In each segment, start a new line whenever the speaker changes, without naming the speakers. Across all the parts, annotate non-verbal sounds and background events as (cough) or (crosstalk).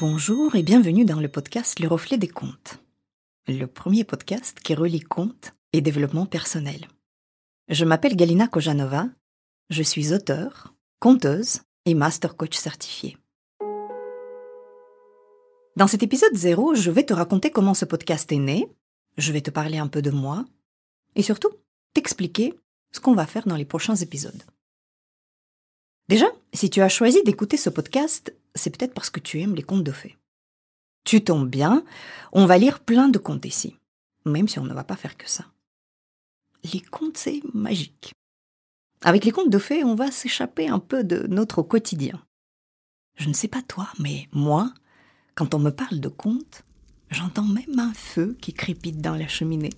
Bonjour et bienvenue dans le podcast Le Reflet des Contes, le premier podcast qui relie contes et développement personnel. Je m'appelle Galina Kojanova, je suis auteure, conteuse et master coach certifié. Dans cet épisode 0, je vais te raconter comment ce podcast est né, je vais te parler un peu de moi et surtout t'expliquer ce qu'on va faire dans les prochains épisodes. Déjà, si tu as choisi d'écouter ce podcast, c'est peut-être parce que tu aimes les contes de fées. Tu tombes bien, on va lire plein de contes ici, même si on ne va pas faire que ça. Les contes, c'est magique. Avec les contes de fées, on va s'échapper un peu de notre quotidien. Je ne sais pas toi, mais moi, quand on me parle de contes, j'entends même un feu qui crépite dans la cheminée.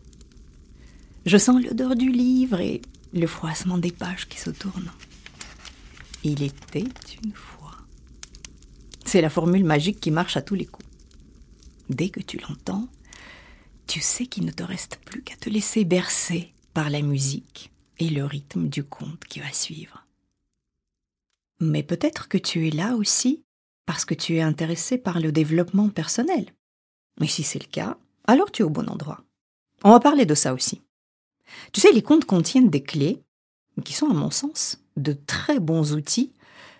Je sens l'odeur du livre et le froissement des pages qui se tournent. Il était une fois. C'est la formule magique qui marche à tous les coups. Dès que tu l'entends, tu sais qu'il ne te reste plus qu'à te laisser bercer par la musique et le rythme du conte qui va suivre. Mais peut-être que tu es là aussi parce que tu es intéressé par le développement personnel. Mais si c'est le cas, alors tu es au bon endroit. On va parler de ça aussi. Tu sais, les contes contiennent des clés qui sont, à mon sens, de très bons outils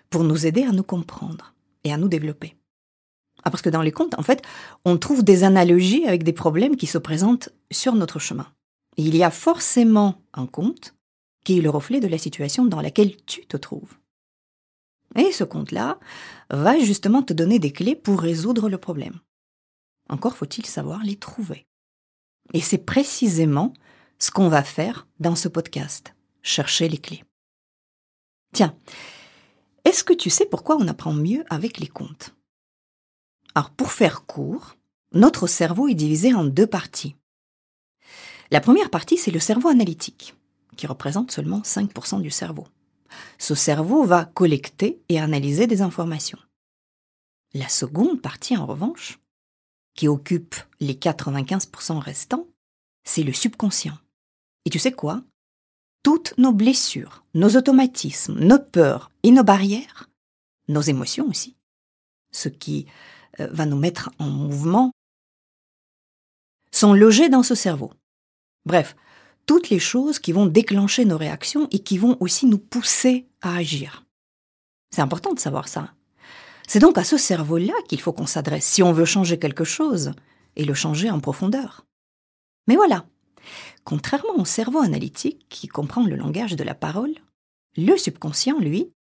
pour nous aider à nous comprendre et à nous développer. Ah, parce que dans les contes, en fait, on trouve des analogies avec des problèmes qui se présentent sur notre chemin. Et il y a forcément un conte qui est le reflet de la situation dans laquelle tu te trouves. Et ce conte-là va justement te donner des clés pour résoudre le problème. Encore faut-il savoir les trouver. Et c'est précisément ce qu'on va faire dans ce podcast, chercher les clés. Tiens, est-ce que tu sais pourquoi on apprend mieux avec les contes? Alors, pour faire court, notre cerveau est divisé en deux parties. La première partie, c'est le cerveau analytique, qui représente seulement 5% du cerveau. Ce cerveau va collecter et analyser des informations. La seconde partie, en revanche, qui occupe les 95% restants, c'est le subconscient. Et tu sais quoi? Toutes nos blessures, nos automatismes, nos peurs et nos barrières, nos émotions aussi, ce qui euh, va nous mettre en mouvement, sont logés dans ce cerveau. Bref, toutes les choses qui vont déclencher nos réactions et qui vont aussi nous pousser à agir. C'est important de savoir ça. C'est donc à ce cerveau-là qu'il faut qu'on s'adresse si on veut changer quelque chose et le changer en profondeur. Mais voilà, Contrairement au cerveau analytique qui comprend le langage de la parole, le subconscient, lui,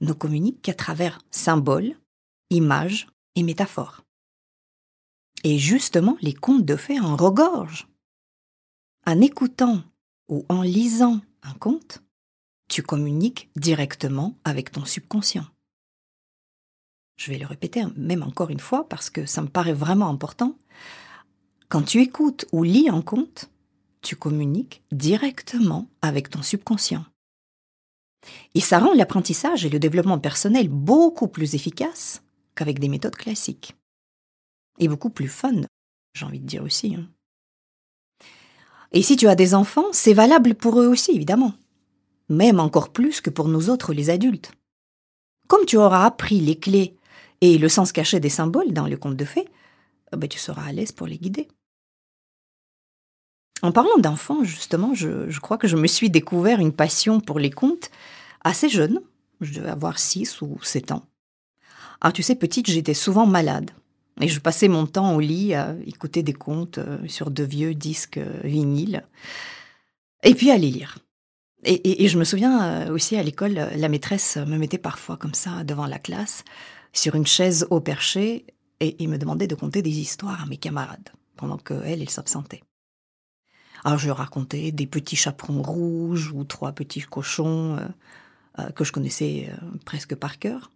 ne communique qu'à travers symboles, images et métaphores. Et justement, les contes de fées en regorgent. En écoutant ou en lisant un conte, tu communiques directement avec ton subconscient. Je vais le répéter même encore une fois parce que ça me paraît vraiment important. Quand tu écoutes ou lis un conte, tu communiques directement avec ton subconscient. Et ça rend l'apprentissage et le développement personnel beaucoup plus efficaces qu'avec des méthodes classiques. Et beaucoup plus fun, j'ai envie de dire aussi. Hein. Et si tu as des enfants, c'est valable pour eux aussi, évidemment. Même encore plus que pour nous autres, les adultes. Comme tu auras appris les clés et le sens caché des symboles dans le conte de fées, ben, tu seras à l'aise pour les guider. En parlant d'enfants, justement, je, crois que je me suis découvert une passion pour les contes assez jeune. Je devais avoir 6 ou 7 ans. Alors tu sais, petite, j'étais souvent malade. Et je passais mon temps au lit à écouter des contes euh, sur de vieux disques euh, vinyles. Et puis à les lire. Et, je me souviens euh, aussi à l'école, la maîtresse me mettait parfois comme ça devant la classe, sur une chaise au perché, et, et me demandait de conter des histoires à mes camarades, pendant qu'elle, elle s'absentait. Alors je racontais des petits chaperons rouges ou trois petits cochons euh, euh, que je connaissais euh, presque par cœur.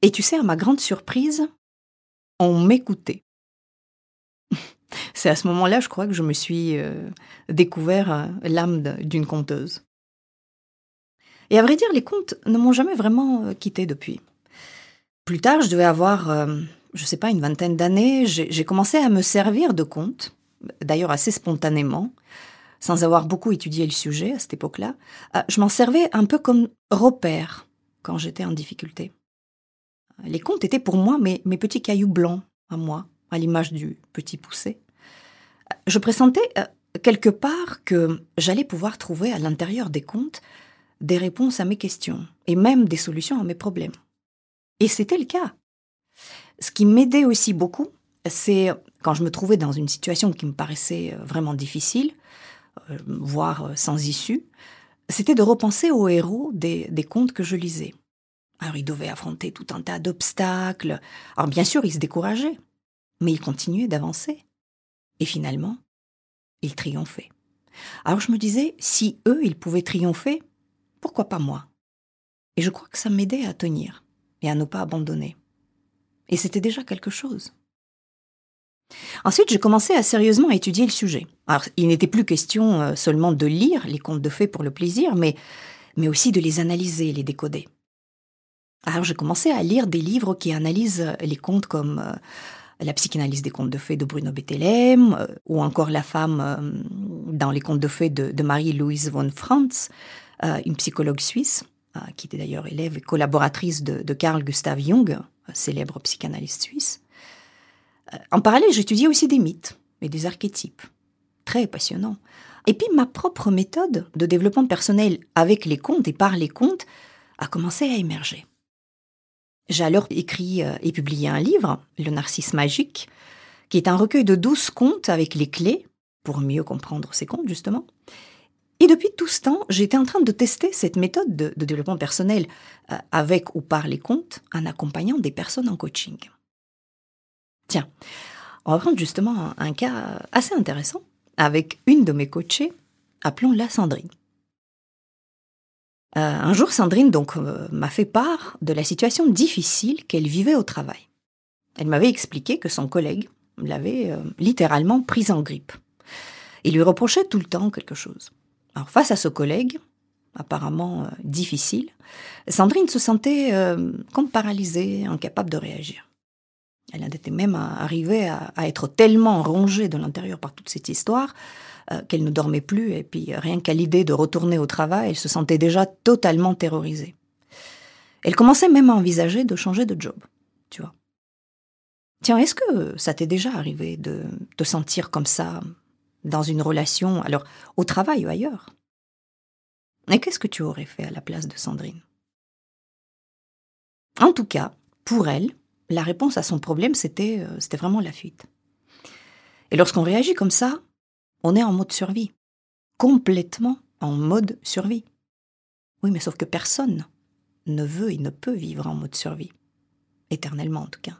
Et tu sais, à ma grande surprise, on m'écoutait. (laughs) C'est à ce moment-là, je crois, que je me suis découvert l'âme d'une conteuse. Et à vrai dire, les contes ne m'ont jamais vraiment quitté depuis. Plus tard, je devais avoir, je ne sais pas, une vingtaine d'années, j'ai commencé à me servir de contes d'ailleurs assez spontanément, sans avoir beaucoup étudié le sujet à cette époque-là, euh, je m'en servais un peu comme repère quand j'étais en difficulté. Les contes étaient pour moi mes, mes petits cailloux blancs, à moi, à l'image du petit poussé. Je pressentais euh, quelque part que j'allais pouvoir trouver à l'intérieur des contes des réponses à mes questions et même des solutions à mes problèmes. Et c'était le cas. Ce qui m'aidait aussi beaucoup, c'est quand je me trouvais dans une situation qui me paraissait euh, vraiment difficile, euh, voire euh, sans issue, c'était de repenser aux héros des, des contes que je lisais. Alors ils devaient affronter tout un tas d'obstacles. Alors bien sûr, ils se décourageaient, mais ils continuaient d'avancer. Et finalement, ils triomphaient. Alors je me disais, si eux, ils pouvaient triompher, pourquoi pas moi? Et je crois que ça m'aidait à tenir et à ne pas abandonner. Et c'était déjà quelque chose. Ensuite, j'ai commencé à sérieusement étudier le sujet. Alors, il n'était plus question euh, seulement de lire les contes de fées pour le plaisir, mais, aussi de les analyser, les décoder. Alors, j'ai commencé à lire des livres qui analysent les contes comme euh, La psychanalyse des contes de fées de Bruno Bettelheim, euh, ou encore La femme dans les contes de fées de, Marie-Louise von Franz, une psychologue suisse, qui était d'ailleurs élève et collaboratrice de, de Carl Gustav Jung, célèbre psychanalyste suisse. Euh, en parallèle, j'étudiais aussi des mythes et des archétypes. Très passionnant. Et puis ma propre méthode de développement personnel avec les contes et par les contes a commencé à émerger. J'ai alors écrit euh, et publié un livre, Le Narcisse Magique, qui est un recueil de douze contes avec les clés pour mieux comprendre ces contes, justement. Et depuis tout ce temps, j'étais en train de tester cette méthode de, développement personnel euh, avec ou par les contes en accompagnant des personnes en coaching. Tiens, on va prendre justement un, cas assez intéressant avec une de mes coachées, appelons-la Sandrine. Euh, un jour, Sandrine donc euh, m'a fait part de la situation difficile qu'elle vivait au travail. Elle m'avait expliqué que son collègue l'avait euh, littéralement prise en grippe. Il lui reprochait tout le temps quelque chose. Alors face à ce collègue, apparemment difficile, Sandrine se sentait comme paralysée, incapable de réagir. Elle était même arrivée à, être tellement rongée de l'intérieur par toute cette histoire euh, qu'elle ne dormait plus et puis rien qu'à l'idée de retourner au travail, elle se sentait déjà totalement terrorisée. Elle commençait même à envisager de changer de job, tu vois. Tiens, est-ce que ça t'est déjà arrivé de te sentir comme ça dans une relation, alors au travail ou ailleurs? Et qu'est-ce que tu aurais fait à la place de Sandrine? En tout cas, pour elle, la réponse à son problème, c'était euh, c'était vraiment la fuite. Et lorsqu'on réagit comme ça, on est en mode survie. Complètement en mode survie. Oui, mais sauf que personne ne veut et ne peut vivre en mode survie. Éternellement, en tout cas.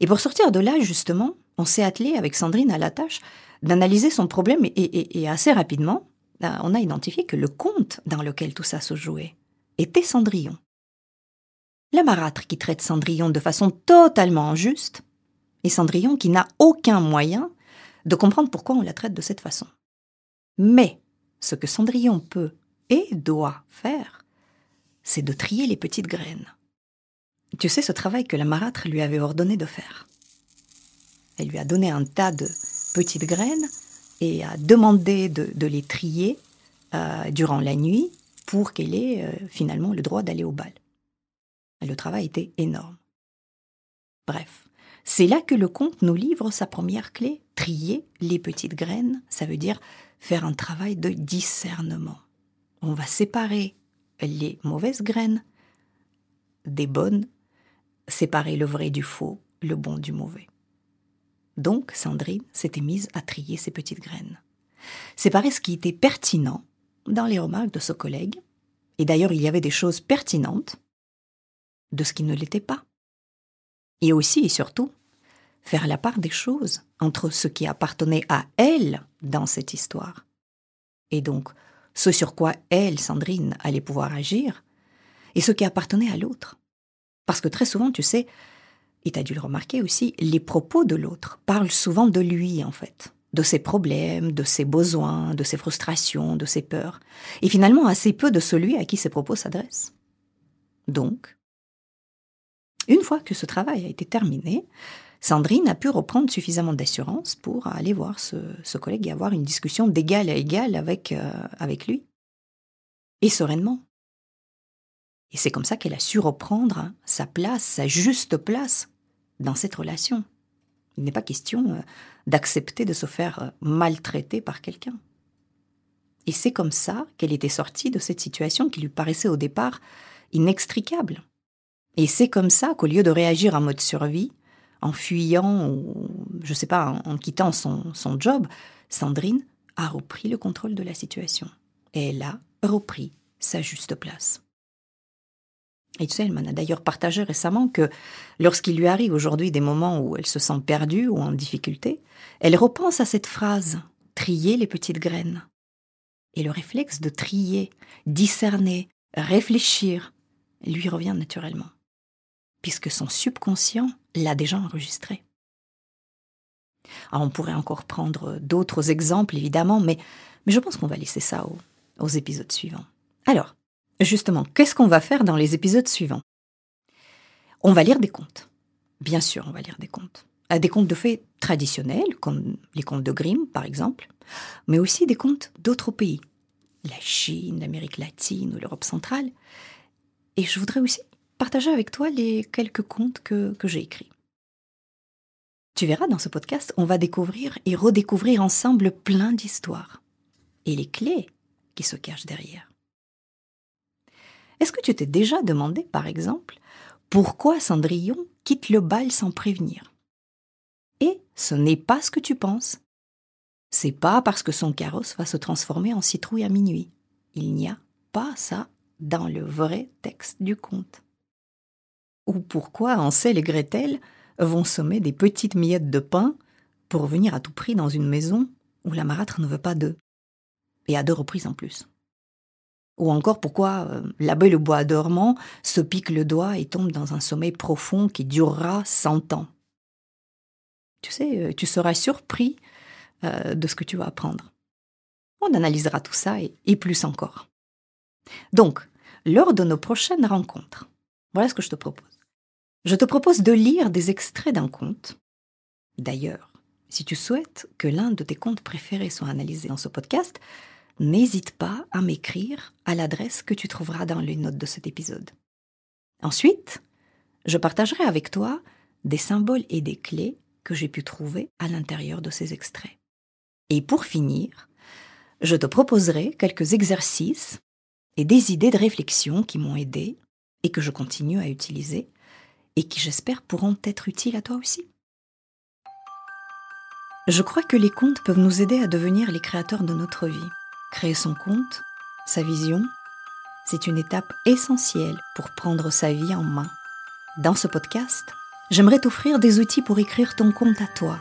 Et pour sortir de là, justement, on s'est attelé avec Sandrine à la tâche d'analyser son problème et, et, assez rapidement, ben, on a identifié que le conte dans lequel tout ça se jouait était Cendrillon la marâtre qui traite Cendrillon de façon totalement injuste, et Cendrillon qui n'a aucun moyen de comprendre pourquoi on la traite de cette façon. Mais ce que Cendrillon peut et doit faire, c'est de trier les petites graines. Tu sais ce travail que la marâtre lui avait ordonné de faire. Elle lui a donné un tas de petites graines et a demandé de, les trier euh, durant la nuit pour qu'elle ait euh, finalement le droit d'aller au bal. Le travail était énorme. Bref, c'est là que le conte nous livre sa première clé. Trier les petites graines, ça veut dire faire un travail de discernement. On va séparer les mauvaises graines des bonnes, séparer le vrai du faux, le bon du mauvais. Donc, Sandrine s'était mise à trier ces petites graines. Séparer ce qui était pertinent dans les remarques de ce collègue. Et d'ailleurs, il y avait des choses pertinentes de ce qui ne l'était pas. Et aussi et surtout, faire la part des choses entre ce qui appartenait à elle dans cette histoire, et donc ce sur quoi elle, Sandrine, allait pouvoir agir, et ce qui appartenait à l'autre. Parce que très souvent, tu sais, et tu as dû le remarquer aussi, les propos de l'autre parlent souvent de lui, en fait, de ses problèmes, de ses besoins, de ses frustrations, de ses peurs, et finalement assez peu de celui à qui ces propos s'adressent. Donc, une fois que ce travail a été terminé, Sandrine a pu reprendre suffisamment d'assurance pour aller voir ce, collègue et avoir une discussion d'égal à égal avec, euh, avec lui. Et sereinement. Et c'est comme ça qu'elle a su reprendre sa place, sa juste place dans cette relation. Il n'est pas question euh, d'accepter de se faire euh, maltraiter par quelqu'un. Et c'est comme ça qu'elle était sortie de cette situation qui lui paraissait au départ inextricable. Et c'est comme ça qu'au lieu de réagir en mode survie, en fuyant ou, je sais pas, en, quittant son, son job, Sandrine a repris le contrôle de la situation. Elle a repris sa juste place. Et tu elle m'en a d'ailleurs partagé récemment que lorsqu'il lui arrive aujourd'hui des moments où elle se sent perdue ou en difficulté, elle repense à cette phrase trier les petites graines. Et le réflexe de trier, discerner, réfléchir lui revient naturellement, puisque son subconscient l'a déjà enregistré. Alors on pourrait encore prendre d'autres exemples, évidemment, mais, je pense qu'on va laisser ça aux épisodes suivants. Alors, Justement, qu'est-ce qu'on va faire dans les épisodes suivants? On va lire des contes. Bien sûr, on va lire des contes. Euh, des contes de fées traditionnels, comme les contes de Grimm, par exemple, mais aussi des contes d'autres pays. La Chine, l'Amérique latine ou l'Europe centrale. Et je voudrais aussi partager avec toi les quelques contes que, j'ai écrits. Tu verras dans ce podcast, on va découvrir et redécouvrir ensemble plein d'histoires. Et les clés qui se cachent derrière. Est-ce que tu t'es déjà demandé, par exemple, pourquoi Cendrillon quitte le bal sans prévenir? Et ce n'est pas ce que tu penses. C'est pas parce que son carrosse va se transformer en citrouille à minuit. Il n'y a pas ça dans le vrai texte du conte. Ou pourquoi Ansel et Gretel vont sommer des petites miettes de pain pour venir à tout prix dans une maison où la marâtre ne veut pas d'eux. Et à deux reprises en plus. Ou encore pourquoi euh, l'abbé le bois dormant se pique le doigt et tombe dans un sommeil profond qui durera cent ans. Tu sais, euh, tu seras surpris euh, de ce que tu vas apprendre. On analysera tout ça et, plus encore. Donc, lors de nos prochaines rencontres, voilà ce que je te propose. Je te propose de lire des extraits d'un conte. D'ailleurs, si tu souhaites que l'un de tes contes préférés soit analysé dans ce podcast, n'hésite pas à m'écrire à l'adresse que tu trouveras dans les notes de cet épisode. Ensuite, je partagerai avec toi des symboles et des clés que j'ai pu trouver à l'intérieur de ces extraits. Et pour finir, je te proposerai quelques exercices et des idées de réflexion qui m'ont aidé et que je continue à utiliser et qui j'espère pourront être utiles à toi aussi. Je crois que les contes peuvent nous aider à devenir les créateurs de notre vie. Créer son compte, sa vision, c'est une étape essentielle pour prendre sa vie en main. Dans ce podcast, j'aimerais t'offrir des outils pour écrire ton compte à toi,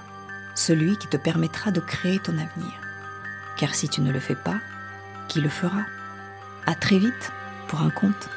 celui qui te permettra de créer ton avenir. Car si tu ne le fais pas, qui le fera? À très vite pour un compte.